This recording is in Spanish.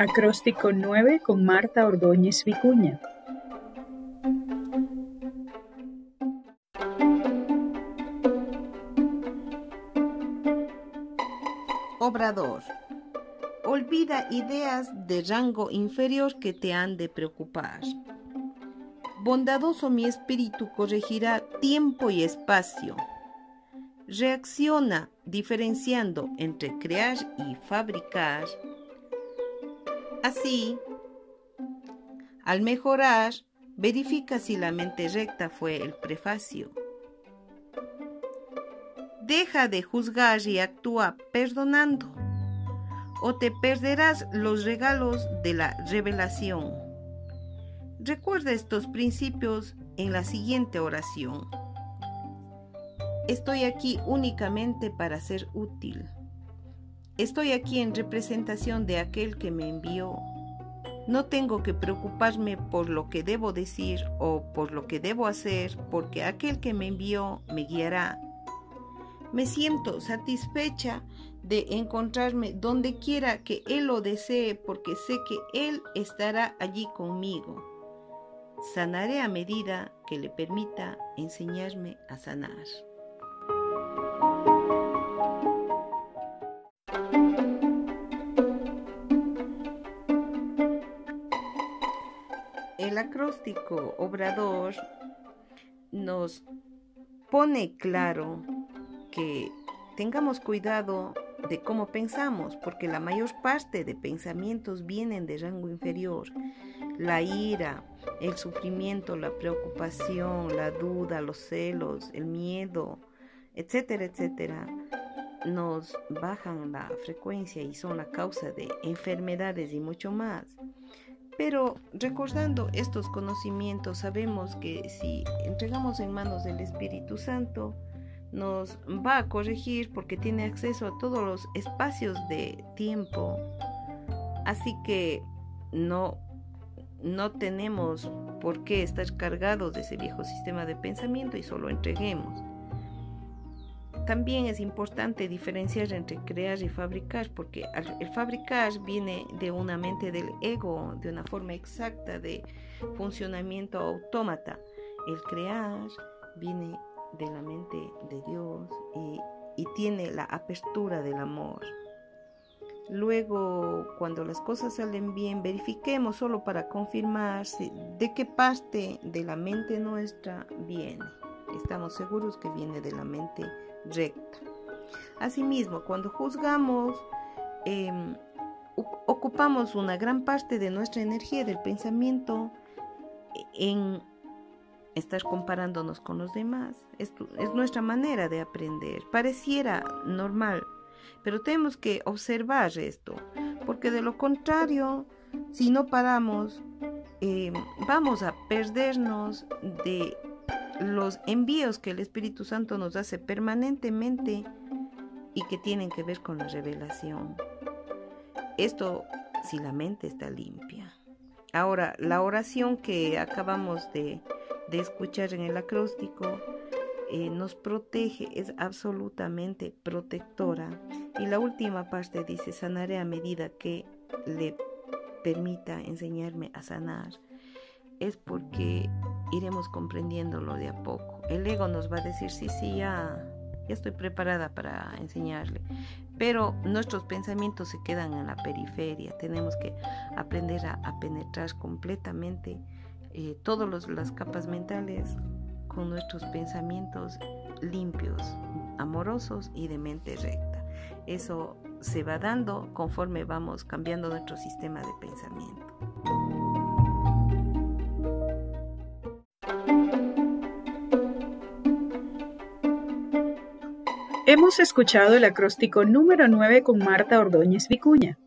Acróstico 9 con Marta Ordóñez Vicuña. Obrador. Olvida ideas de rango inferior que te han de preocupar. Bondadoso mi espíritu corregirá tiempo y espacio. Reacciona diferenciando entre crear y fabricar Así, al mejorar, verifica si la mente recta fue el prefacio. Deja de juzgar y actúa perdonando, o te perderás los regalos de la revelación. Recuerda estos principios en la siguiente oración. Estoy aquí únicamente para ser útil. Estoy aquí en representación de aquel que me envió. No tengo que preocuparme por lo que debo decir o por lo que debo hacer, porque aquel que me envió me guiará. Me siento satisfecha de encontrarme donde quiera que Él lo desee, porque sé que Él estará allí conmigo. Sanaré a medida que le permita enseñarme a sanar. El acróstico Obrador nos pone claro que tengamos cuidado de cómo pensamos, porque la mayor parte de pensamientos vienen de rango inferior. La ira, el sufrimiento, la preocupación, la duda, los celos, el miedo, etcétera, etcétera, nos bajan la frecuencia y son la causa de enfermedades y mucho más. Pero recordando estos conocimientos, sabemos que si entregamos en manos del Espíritu Santo, nos va a corregir porque tiene acceso a todos los espacios de tiempo. Así que no, no tenemos por qué estar cargados de ese viejo sistema de pensamiento y solo entreguemos. También es importante diferenciar entre crear y fabricar, porque el fabricar viene de una mente del ego, de una forma exacta de funcionamiento autómata. El crear viene de la mente de Dios y, y tiene la apertura del amor. Luego, cuando las cosas salen bien, verifiquemos solo para confirmar de qué parte de la mente nuestra viene. Estamos seguros que viene de la mente recta. Asimismo, cuando juzgamos, em, ocupamos una gran parte de nuestra energía del pensamiento en estar comparándonos con los demás. es nuestra manera de aprender. Pareciera normal, pero tenemos que observar esto, porque de lo contrario, si no paramos, em, vamos a perdernos de los envíos que el Espíritu Santo nos hace permanentemente y que tienen que ver con la revelación. Esto si la mente está limpia. Ahora, la oración que acabamos de, escuchar en el acróstico eh, nos protege, es absolutamente protectora. Y la última parte dice, sanaré a medida que le permita enseñarme a sanar. Es porque iremos comprendiéndolo de a poco. El ego nos va a decir, sí, sí, ya, ya estoy preparada para enseñarle. Pero nuestros pensamientos se quedan en la periferia. Tenemos que aprender a, penetrar completamente eh, todas las capas mentales con nuestros pensamientos limpios, amorosos y de mente recta. Eso se va dando conforme vamos cambiando nuestro sistema de pensamiento. Hemos escuchado el acróstico número 9 con Marta Ordóñez Vicuña.